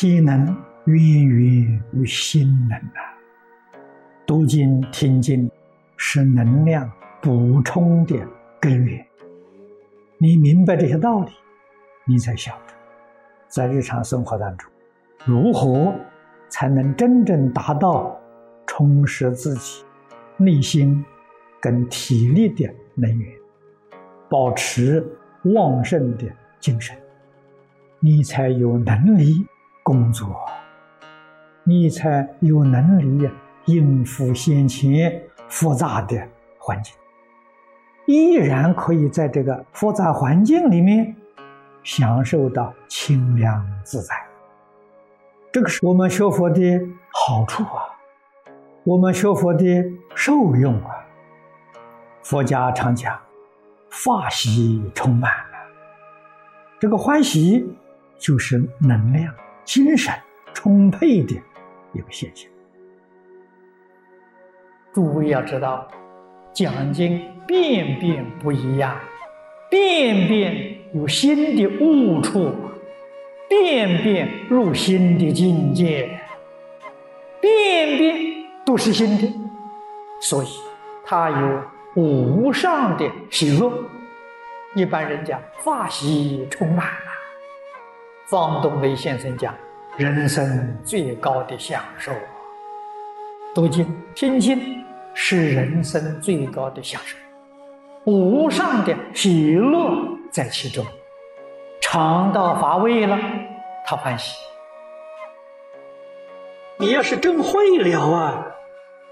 体能源源于心能啊！读经听经是能量补充的根源。你明白这些道理，你才晓得在日常生活当中如何才能真正达到充实自己内心跟体力的能源，保持旺盛的精神，你才有能力。工作，你才有能力应付先前复杂的环境，依然可以在这个复杂环境里面享受到清凉自在。这个是我们学佛的好处啊，我们学佛的受用啊。佛家常讲，法喜充满了，这个欢喜就是能量。精神充沛的一个现象。诸位要知道，讲经遍遍不一样，遍遍有新的悟处，遍遍入新的境界，遍遍都是新的，所以它有无上的喜乐。一般人讲法喜充满。方东雷先生讲：“人生最高的享受，读经听经是人生最高的享受，无上的喜乐在其中。尝到乏味了，他欢喜。你要是真会了啊，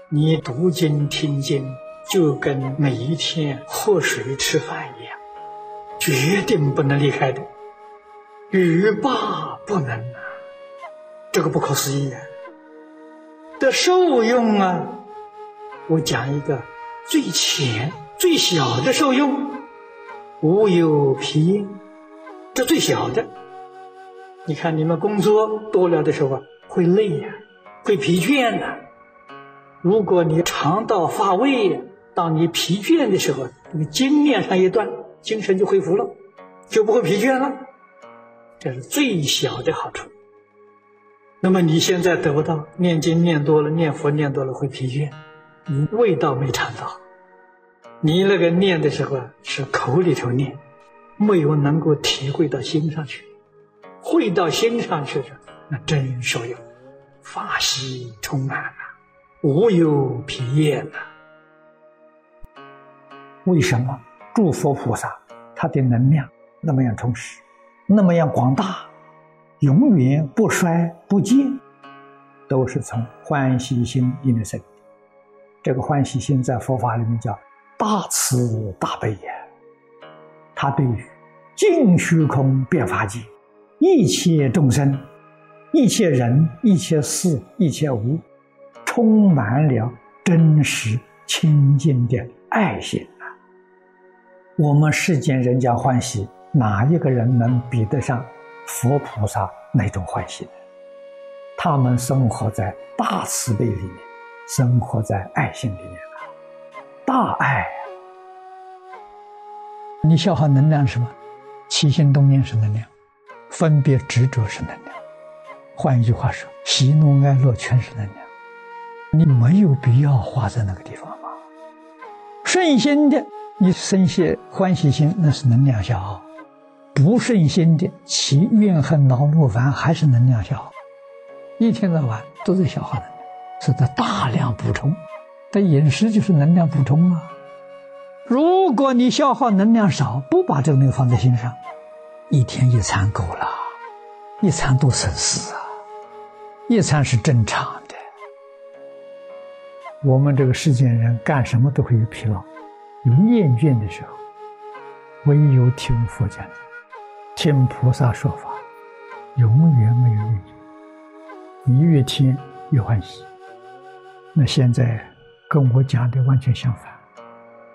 你读经听经就跟每一天喝水吃饭一样，决定不能离开的。”欲罢不能啊！这个不可思议啊！的受用啊，我讲一个最浅、最小的受用，无有疲，这最小的。你看你们工作多了的时候啊会累呀，会疲倦的。如果你肠道发胃，当你疲倦的时候，你经面上一断，精神就恢复了，就不会疲倦了。这是最小的好处。那么你现在得不到，念经念多了，念佛念多了会疲倦，你味道没尝到。你那个念的时候是口里头念，没有能够体会到心上去，会到心上去的，那真受用，法喜充满了，无有疲厌了。为什么诸佛菩萨他的能量那么样充实？那么样广大，永远不衰不减，都是从欢喜心引生。这个欢喜心在佛法里面叫大慈大悲呀。他对于尽虚空变法界一切众生、一切人、一切事、一切物，充满了真实清净的爱心啊。我们世间人家欢喜。哪一个人能比得上佛菩萨那种欢喜呢？他们生活在大慈悲里面，生活在爱心里面啊，大爱。你消耗能量是什么？起心动念是能量，分别执着是能量。换一句话说，喜怒哀乐全是能量。你没有必要花在那个地方嘛。顺心的，你生些欢喜心，那是能量消耗。不顺心的其怨恨、恼怒、烦，还是能量消耗，一天到晚都在消耗能量，是在大量补充。但饮食就是能量补充啊。如果你消耗能量少，不把这个东西放在心上，一天一餐够了，一餐多省事啊，一餐是正常的。我们这个世间人干什么都会有疲劳、有厌倦的时候，唯有听佛讲。听菩萨说法，永远没有怨言。你越听越欢喜。那现在跟我讲的完全相反，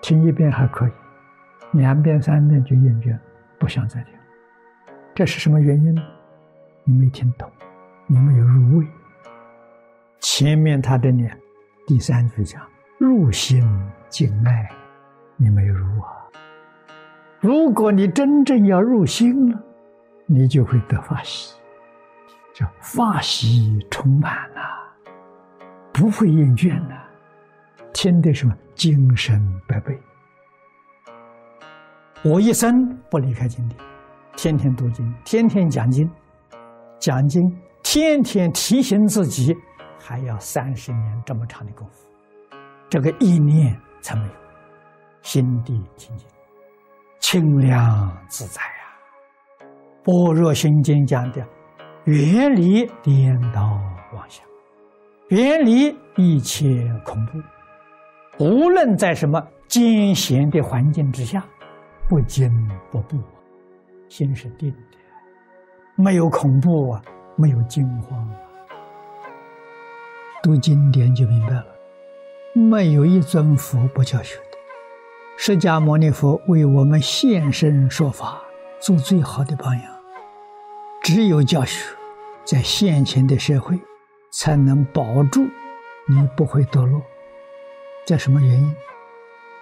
听一遍还可以，两遍三遍就厌倦，不想再听。这是什么原因呢？你没听懂，你没有入味。前面他的念第三句讲入心静爱，你没有入啊。如果你真正要入心了，你就会得法喜。叫法喜充满呐，不会厌倦呐，听的什么精神百倍。我一生不离开经典，天天读经，天天讲经，讲经，天天提醒自己，还要三十年这么长的功夫，这个意念才没有，心地清净，清凉自在呀。般若心经讲的，远离颠倒妄想，远离一切恐怖，无论在什么艰险的环境之下。不惊不怖，心是定的，没有恐怖啊，没有惊慌啊。读经典就明白了，没有一尊佛不教学的。释迦牟尼佛为我们现身说法，做最好的榜样。只有教学，在现前的社会，才能保住你不会堕落。这什么原因？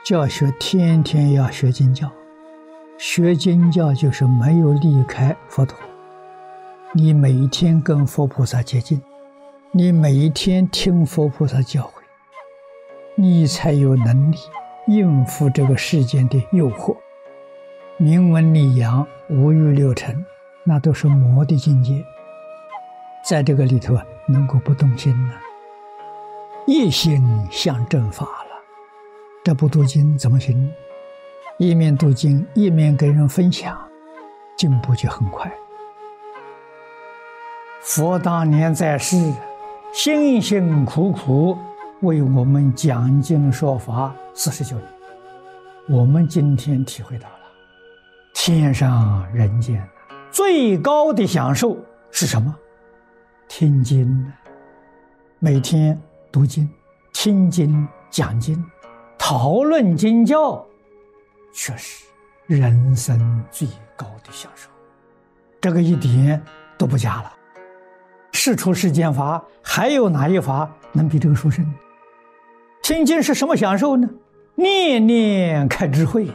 教学天天要学经教。学经教就是没有离开佛陀，你每一天跟佛菩萨接近，你每一天听佛菩萨教诲，你才有能力应付这个世间的诱惑。名闻利养、五欲六尘，那都是魔的境界，在这个里头啊，能够不动心呢？一心向正法了，这不读经怎么行？一面读经，一面跟人分享，进步就很快。佛当年在世，辛辛苦苦为我们讲经说法四十九年，我们今天体会到了天上人间最高的享受是什么？听经，每天读经、听经、讲经、讨论经教。确实，人生最高的享受，这个一点都不假了。世出世间法，还有哪一法能比这个殊胜？听经是什么享受呢？念念开智慧呀。